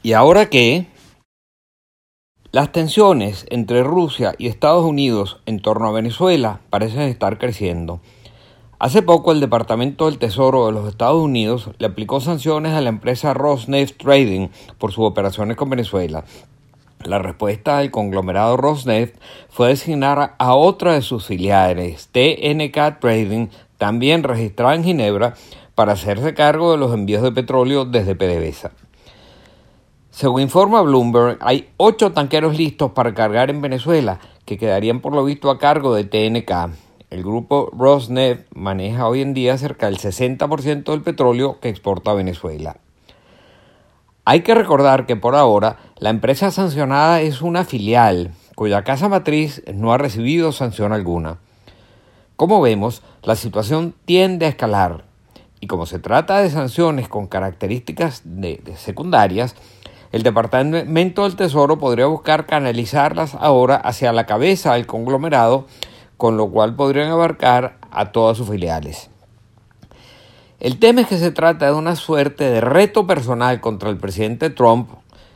¿Y ahora qué? Las tensiones entre Rusia y Estados Unidos en torno a Venezuela parecen estar creciendo. Hace poco el Departamento del Tesoro de los Estados Unidos le aplicó sanciones a la empresa Rosneft Trading por sus operaciones con Venezuela. La respuesta del conglomerado Rosneft fue designar a otra de sus filiales, TNK Trading, también registrada en Ginebra, para hacerse cargo de los envíos de petróleo desde PDVSA. Según informa Bloomberg, hay ocho tanqueros listos para cargar en Venezuela, que quedarían por lo visto a cargo de TNK. El grupo Rosneft maneja hoy en día cerca del 60% del petróleo que exporta a Venezuela. Hay que recordar que por ahora la empresa sancionada es una filial, cuya casa matriz no ha recibido sanción alguna. Como vemos, la situación tiende a escalar y como se trata de sanciones con características de, secundarias, el Departamento del Tesoro podría buscar canalizarlas ahora hacia la cabeza del conglomerado, con lo cual podrían abarcar a todas sus filiales. El tema es que se trata de una suerte de reto personal contra el presidente Trump,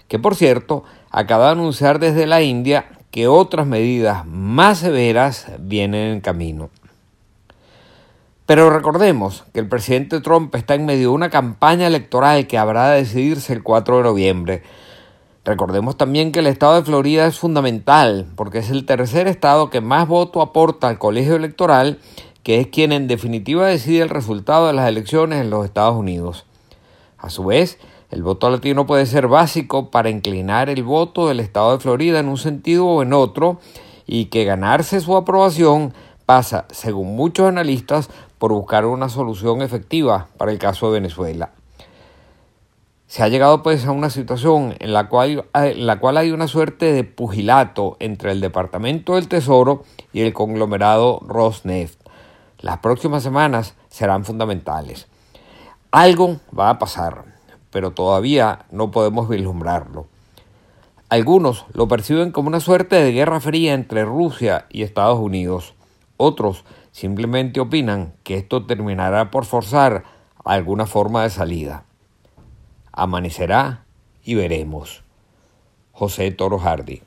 que por cierto acaba de anunciar desde la India que otras medidas más severas vienen en camino. Pero recordemos que el presidente Trump está en medio de una campaña electoral que habrá de decidirse el 4 de noviembre. Recordemos también que el estado de Florida es fundamental porque es el tercer estado que más voto aporta al colegio electoral, que es quien en definitiva decide el resultado de las elecciones en los Estados Unidos. A su vez, el voto latino puede ser básico para inclinar el voto del estado de Florida en un sentido o en otro y que ganarse su aprobación pasa, según muchos analistas, por buscar una solución efectiva para el caso de Venezuela. Se ha llegado pues a una situación en la cual, en la cual hay una suerte de pugilato entre el Departamento del Tesoro y el conglomerado Rosneft. Las próximas semanas serán fundamentales. Algo va a pasar, pero todavía no podemos vislumbrarlo. Algunos lo perciben como una suerte de guerra fría entre Rusia y Estados Unidos. Otros simplemente opinan que esto terminará por forzar alguna forma de salida. Amanecerá y veremos. José Toro Hardy.